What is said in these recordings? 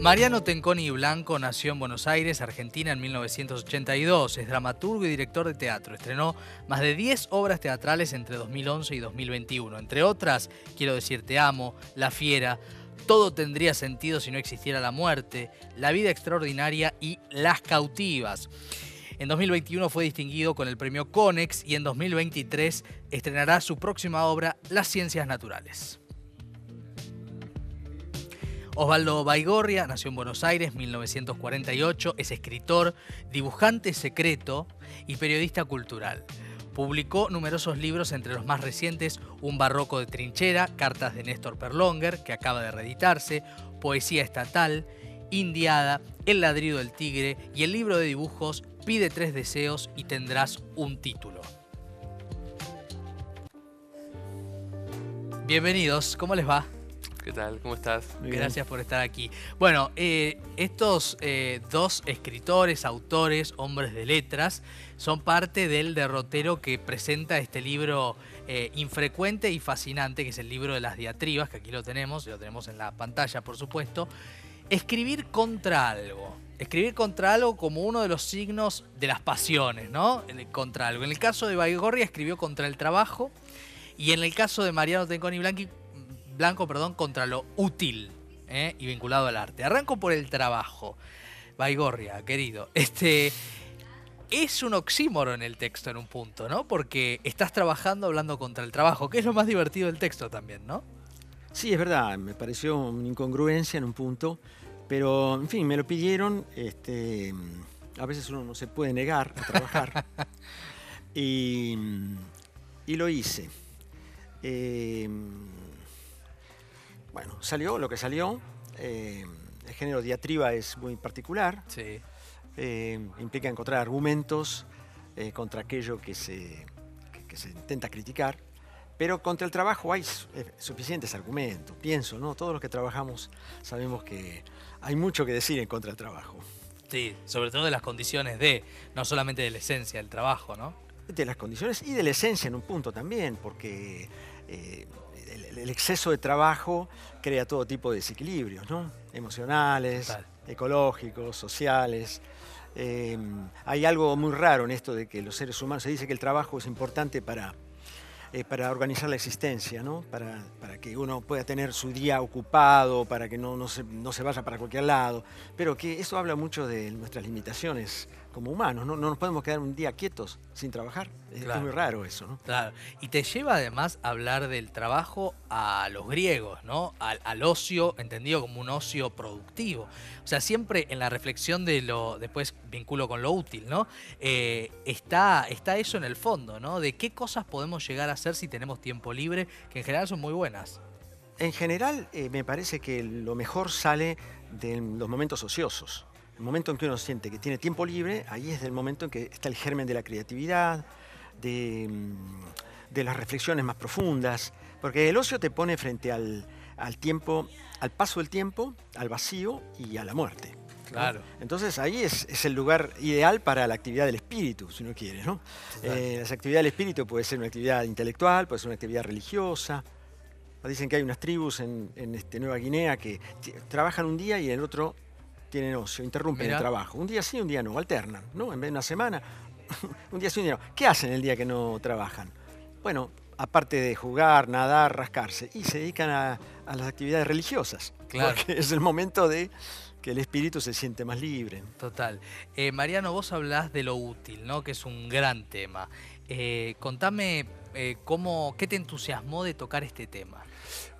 Mariano Tenconi Blanco nació en Buenos Aires, Argentina, en 1982. Es dramaturgo y director de teatro. Estrenó más de 10 obras teatrales entre 2011 y 2021. Entre otras, Quiero decir te amo, La Fiera, Todo tendría sentido si no existiera la muerte, La vida extraordinaria y Las cautivas. En 2021 fue distinguido con el premio Conex y en 2023 estrenará su próxima obra, Las ciencias naturales. Osvaldo Baigorria nació en Buenos Aires, 1948, es escritor, dibujante secreto y periodista cultural. Publicó numerosos libros, entre los más recientes Un barroco de trinchera, Cartas de Néstor Perlonger, que acaba de reeditarse, Poesía estatal, Indiada, El ladrido del tigre y el libro de dibujos Pide tres deseos y tendrás un título. Bienvenidos, ¿cómo les va? ¿Qué tal? ¿Cómo estás? Gracias por estar aquí. Bueno, eh, estos eh, dos escritores, autores, hombres de letras, son parte del derrotero que presenta este libro eh, infrecuente y fascinante, que es el libro de las diatribas, que aquí lo tenemos, y lo tenemos en la pantalla, por supuesto. Escribir contra algo. Escribir contra algo como uno de los signos de las pasiones, ¿no? Contra algo. En el caso de Baigorria escribió contra el trabajo, y en el caso de Mariano Tenconi Blanqui blanco perdón, contra lo útil ¿eh? y vinculado al arte. Arranco por el trabajo. Baigorria, querido. Este, es un oxímoro en el texto en un punto, ¿no? Porque estás trabajando hablando contra el trabajo, que es lo más divertido del texto también, ¿no? Sí, es verdad, me pareció una incongruencia en un punto, pero en fin, me lo pidieron, este, a veces uno no se puede negar a trabajar, y, y, lo hice. Eh, bueno, salió lo que salió. Eh, el género diatriba es muy particular. Sí. Eh, implica encontrar argumentos eh, contra aquello que se, se intenta criticar. Pero contra el trabajo hay suficientes argumentos, pienso, ¿no? Todos los que trabajamos sabemos que hay mucho que decir en contra del trabajo. Sí, sobre todo de las condiciones de, no solamente de la esencia del trabajo, ¿no? De las condiciones y de la esencia en un punto también, porque el exceso de trabajo crea todo tipo de desequilibrios, ¿no? Emocionales, ecológicos, sociales. Em, hay algo muy raro en esto de que los seres humanos, se dice que el trabajo es importante para, eh, para organizar la existencia, ¿no? Para, para, que uno pueda tener su día ocupado, para que no, no, se, no se vaya para cualquier lado, pero que eso habla mucho de nuestras limitaciones como humanos, ¿no? no nos podemos quedar un día quietos sin trabajar. Es, muy raro eso, ¿no? Claro. Y te lleva además a hablar del trabajo a los griegos, ¿no? Al, ocio, entendido como un ocio productivo. O sea, siempre en la reflexión de lo, después vinculo con lo útil, ¿no? Eh, está, está eso en el fondo, ¿no? De qué cosas podemos llegar a hacer si tenemos tiempo libre, que en general son muy buenas. En general, eh, me parece que lo mejor sale de los momentos ociosos. El momento en que uno siente que tiene tiempo libre, ahí es el momento en que está el germen de la creatividad, de, mm, las reflexiones más profundas, porque el ocio te pone frente al, tiempo, al paso del tiempo, al vacío y a la muerte. Claro. Entonces ahí es, el lugar ideal para la actividad del espíritu, si uno quiere. ¿no? Eh, la actividad del espíritu puede ser una actividad intelectual, puede ser una actividad religiosa. Dicen que hay unas tribus en, este, Nueva Guinea que trabajan un día y en el otro tienen ocio, interrumpen el trabajo. Un día sí, un día no, alternan, ¿no? En vez de una semana, un día sí, un día no. ¿Qué hacen el día que no trabajan? Bueno, aparte de jugar, nadar, rascarse, y se dedican a, las actividades religiosas. Claro. Porque es el momento de que el espíritu se siente más libre. Total. Eh, Mariano, vos hablás de lo útil, ¿no? Que es un gran tema. Eh, contame eh, cómo, qué te entusiasmó de tocar este tema.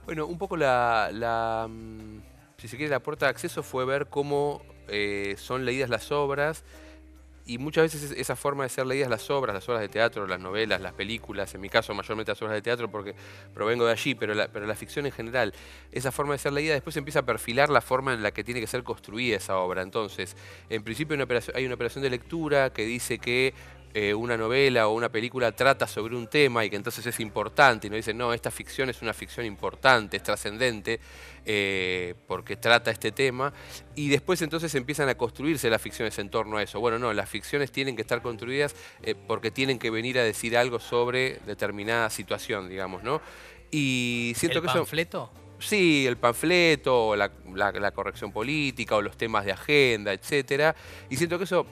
Bueno, un poco la mm, si se quiere, la puerta de acceso fue ver cómo eh, son leídas las obras y muchas veces esa forma de ser leídas las obras, las obras de teatro, las novelas, las películas, en mi caso mayormente las obras de teatro porque provengo de allí, pero la, pero la ficción en general, esa forma de ser leída después empieza a perfilar la forma en la que tiene que ser construida esa obra. Entonces, en principio hay una operación de lectura que dice que eh, una novela o una película trata sobre un tema y que entonces es importante y nos dicen, no, esta ficción es una ficción importante, es trascendente, eh, porque trata este tema, y después entonces empiezan a construirse las ficciones en torno a eso. Bueno, no, las ficciones tienen que estar construidas eh, porque tienen que venir a decir algo sobre determinada situación, digamos, ¿no? Y siento ¿El que panfleto? Sí, el panfleto, o la, corrección política, o los temas de agenda, etcétera. Y siento que eso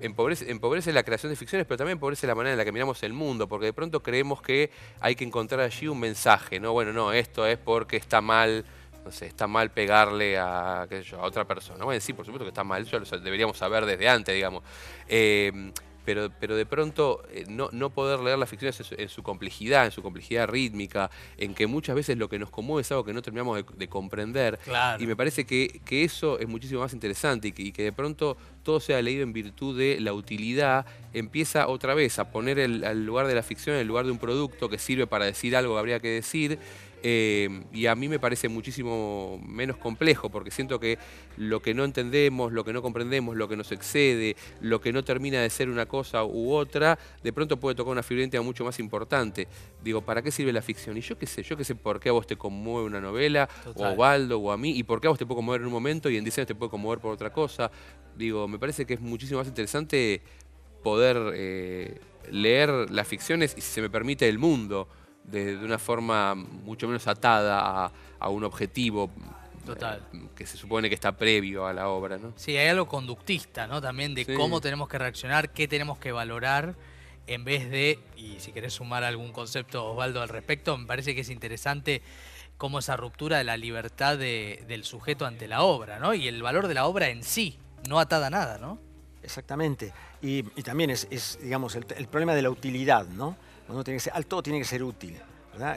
empobrece, la creación de ficciones, pero también empobrece la manera en la que miramos el mundo, porque de pronto creemos que hay que encontrar allí un mensaje, ¿no? Bueno, no, esto es porque está mal, no sé, está mal pegarle a otra persona. Bueno, sí, por supuesto que está mal, eso lo deberíamos saber desde antes, digamos. Eh, pero, pero de pronto eh, no, no, poder leer las ficciones en su, complejidad, en su complejidad rítmica, en que muchas veces lo que nos conmueve es algo que no terminamos de, comprender. Y me parece que, eso es muchísimo más interesante y que, de pronto todo sea leído en virtud de la utilidad, empieza otra vez a poner el, al lugar de la ficción en el lugar de un producto que sirve para decir algo que habría que decir eh, y a mí me parece muchísimo menos complejo, porque siento que lo que no entendemos, lo que no comprendemos, lo que nos excede, lo que no termina de ser una cosa u otra, de pronto puede tocar una fibra mucho más importante. Digo, ¿para qué sirve la ficción? Y yo qué sé, yo qué sé por qué a vos te conmueve una novela, o a Osvaldo, o a mí, y por qué a vos te puede conmover en un momento y en 10 años te puede conmover por otra cosa. Digo, me parece que es muchísimo más interesante poder eh, leer las ficciones y, si se me permite, el mundo de, una forma mucho menos atada a, un objetivo Total. Eh, que se supone que está previo a la obra, ¿no? Sí, hay algo conductista, ¿no? También de cómo tenemos que reaccionar, qué tenemos que valorar, en vez de, y si querés sumar algún concepto, Osvaldo, al respecto, me parece que es interesante cómo esa ruptura de la libertad del sujeto ante la obra, ¿no? Y el valor de la obra en sí, no atada a nada, ¿no? Exactamente. Y, también es, digamos, el, el, problema de la utilidad, ¿no? Tiene que ser, al todo tiene que ser útil.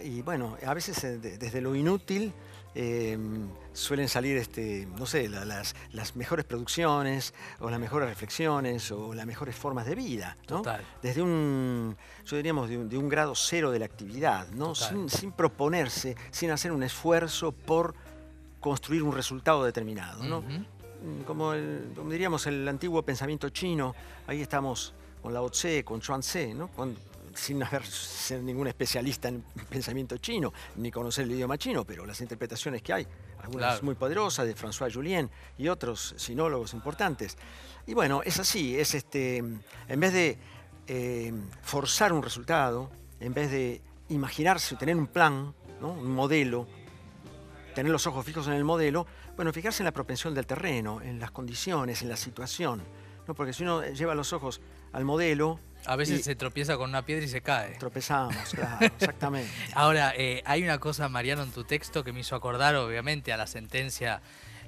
Y bueno, a veces eh, desde lo inútil em, suelen salir, este, no sé, las, mejores producciones o las mejores reflexiones o las mejores formas de vida. Desde un, yo diríamos, de un, grado cero de la actividad, ¿no? Sin, proponerse, sin hacer un esfuerzo por construir un resultado determinado. ¿no? como, diríamos el antiguo pensamiento chino, ahí estamos con Lao Tse, con Chuan Tse, ¿no? Sin haber ser ningún especialista en pensamiento chino, ni conocer el idioma chino, pero las interpretaciones que hay, algunas muy poderosas de François Julien y otros sinólogos importantes. Y bueno, es así, es este, en vez de eh, forzar un resultado, en vez de imaginarse, tener un plan, un modelo, tener los ojos fijos en el modelo, bueno, fijarse en la propensión del terreno, en las condiciones, en la situación. ¿no? Porque si uno lleva los ojos al modelo, a veces se tropieza con una piedra y se cae. Tropezamos, claro, exactamente. Ahora, eh, hay una cosa, Mariano, en tu texto que me hizo acordar, obviamente, a la sentencia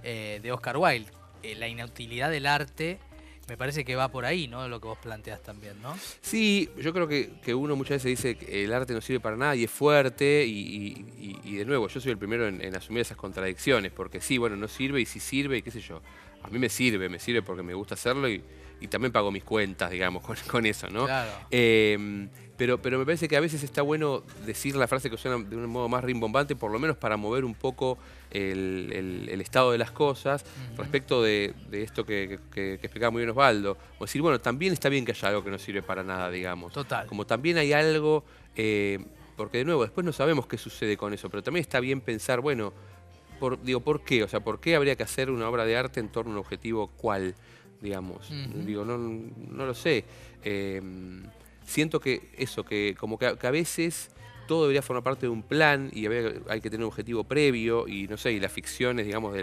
eh, de Oscar Wilde. Eh, la inutilidad del arte me parece que va por ahí, ¿no? Lo que vos planteas también, ¿no? Sí, yo creo que, uno muchas veces dice que el arte no sirve para nada y es fuerte y, de nuevo, yo soy el primero en, en, asumir esas contradicciones, porque sí, bueno, no sirve y sí sirve y qué sé yo. A mí me sirve, me sirve porque me gusta hacerlo y, y también pago mis cuentas, digamos, con, eso, ¿no? Em, pero, pero me parece que a veces está bueno decir la frase que suena de un modo más rimbombante, por lo menos para mover un poco el, estado de las cosas respecto de, esto que, explicaba muy bien Osvaldo. O decir, bueno, también está bien que haya algo que no sirve para nada, digamos. Total. Como también hay algo, eh, porque de nuevo, después no sabemos qué sucede con eso, pero también está bien pensar, bueno, por, digo, ¿por qué? O sea, ¿por qué habría que hacer una obra de arte en torno a un objetivo cuál? Digamos. Digo, no, no, lo sé. Em, siento que eso, que como que a, veces todo debería formar parte de un plan y hay que tener un objetivo previo y no sé, y las ficciones, digamos,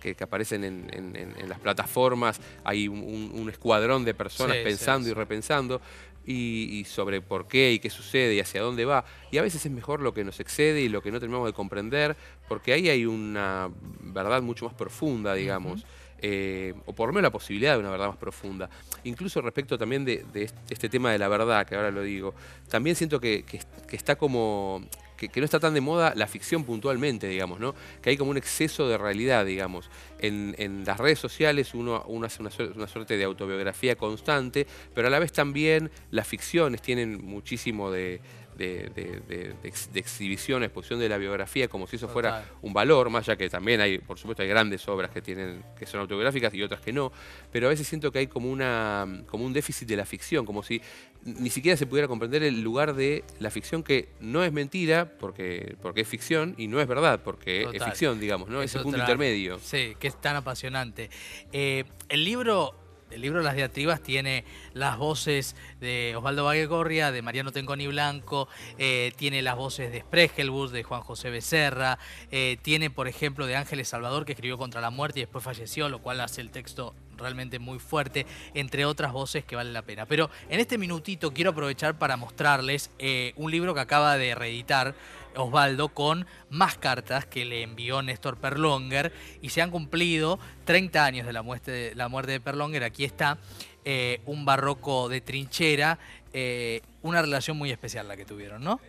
que, aparecen en, las plataformas, hay un, escuadrón de personas pensando y repensando. Y, sobre por qué y qué sucede y hacia dónde va. Y a veces es mejor lo que nos excede y lo que no terminamos de comprender, porque ahí hay una verdad mucho más profunda, digamos. Eh, o por lo menos la posibilidad de una verdad más profunda. Incluso respecto también de, este tema de la verdad, que ahora lo digo, también siento que, está como... Que, no está tan de moda la ficción puntualmente, digamos, ¿no? Que hay como un exceso de realidad, digamos. En, las redes sociales uno, hace una, una, suerte de autobiografía constante, pero a la vez también las ficciones tienen muchísimo de, de, exhibición, exposición de la biografía, como si eso fuera un valor, más ya que también hay, por supuesto, hay grandes obras que tienen, que son autobiográficas y otras que no, pero a veces siento que hay como una, como un déficit de la ficción, como si ni siquiera se pudiera comprender el lugar de la ficción que no es mentira porque, porque es ficción y no es verdad porque es ficción, digamos, ¿no? Ese punto intermedio. Sí, que es tan apasionante. Eh, el libro el libro Las diatribas tiene las voces de Osvaldo Baguegorria, de Mariano Tenconi Blanco, eh, tiene las voces de Spregelbus, de Juan José Becerra, eh, tiene, por ejemplo, de Ángeles Salvador, que escribió Contra la Muerte y después falleció, lo cual hace el texto realmente muy fuerte, entre otras voces que valen la pena. Pero en este minutito quiero aprovechar para mostrarles eh, un libro que acaba de reeditar Osvaldo con más cartas que le envió Néstor Perlonger y se han cumplido 30 años de la muerte de, la muerte de Perlonger. Aquí está eh, un barroco de trinchera, eh, una relación muy especial la que tuvieron, ¿no?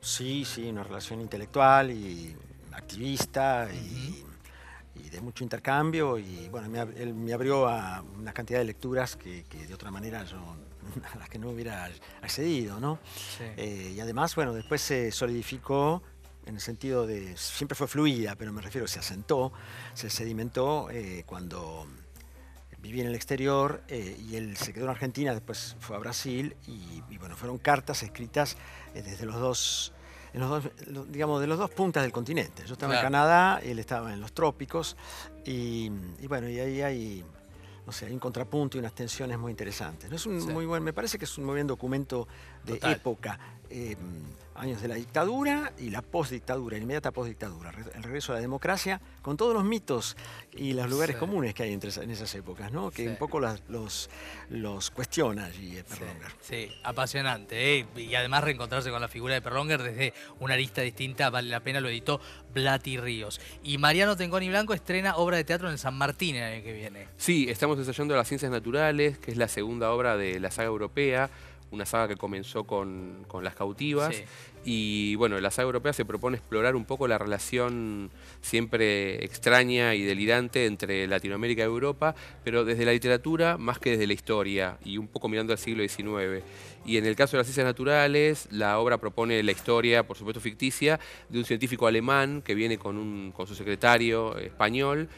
Sí, sí, una relación intelectual y activista y, de mucho intercambio y bueno, me, él me abrió a una cantidad de lecturas que, que de otra manera yo a las que no hubiera accedido, ¿no? Eh, y además, bueno, después se solidificó en el sentido de, siempre fue fluida, pero me refiero, se asentó, se sedimentó eh, cuando viví en el exterior eh, y él se quedó en Argentina, después fue a Brasil y, bueno, fueron cartas escritas desde los dos, digamos, de los dos puntas del continente. Yo estaba en Canadá, él estaba en los trópicos y, y bueno, y ahí hay o sea, hay un contrapunto y unas tensiones muy interesantes. Es un muy buen, me parece que es un muy buen documento de época. Eh, años de la dictadura y la postdictadura, inmediata postdictadura, el regreso a la democracia, con todos los mitos y los lugares comunes que hay entre, en esas épocas, ¿no? que un poco los, los cuestiona allí eh, Perlonger. Sí, apasionante. ¿eh? Y además reencontrarse con la figura de Perlonger desde una arista distinta, vale la pena, lo editó Blati Ríos. Y Mariano Tengoni Blanco estrena obra de teatro en San Martín el año que viene. Sí, estamos ensayando las ciencias naturales, que es la segunda obra de la saga europea una saga que comenzó con, las cautivas. Y bueno, la saga europea se propone explorar un poco la relación siempre extraña y delirante entre Latinoamérica y Europa, pero desde la literatura más que desde la historia y un poco mirando al siglo XIX. Y en el caso de las ciencias naturales, la obra propone la historia, por supuesto ficticia, de un científico alemán que viene con, un, con su secretario español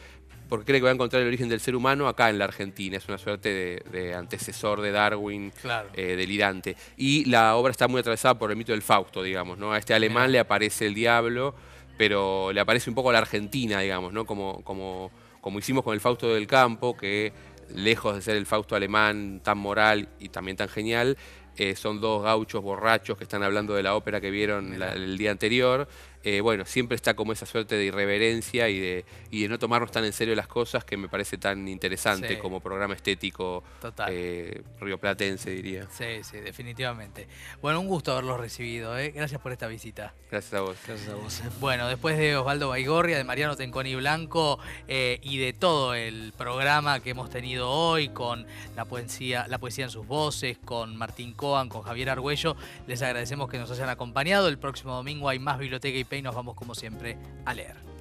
porque cree que va a encontrar el origen del ser humano acá en la Argentina. Es una suerte de, antecesor de Darwin, eh, delirante. Y la obra está muy atravesada por el mito del Fausto, digamos. ¿no? A este alemán le aparece el diablo, pero le aparece un poco a la Argentina, digamos, ¿no? como, como, como hicimos con el Fausto del Campo, que lejos de ser el Fausto alemán tan moral y también tan genial, eh, son dos gauchos borrachos que están hablando de la ópera que vieron el día anterior. Eh, bueno, siempre está como esa suerte de irreverencia y de, y de no tomarnos tan en serio las cosas que me parece tan interesante como programa estético eh, rioplatense, diría. Sí, sí, definitivamente. Bueno, un gusto haberlos recibido. ¿eh? Gracias por esta visita. Gracias a vos. Gracias a vos. Bueno, después de Osvaldo Baigorria, de Mariano Tenconi Blanco y de todo el programa que hemos tenido hoy con la poesía, la poesía en sus voces, con Martín Coan, con Javier Argüello, les agradecemos que nos hayan acompañado. El próximo domingo hay más biblioteca y y nos vamos como siempre a leer.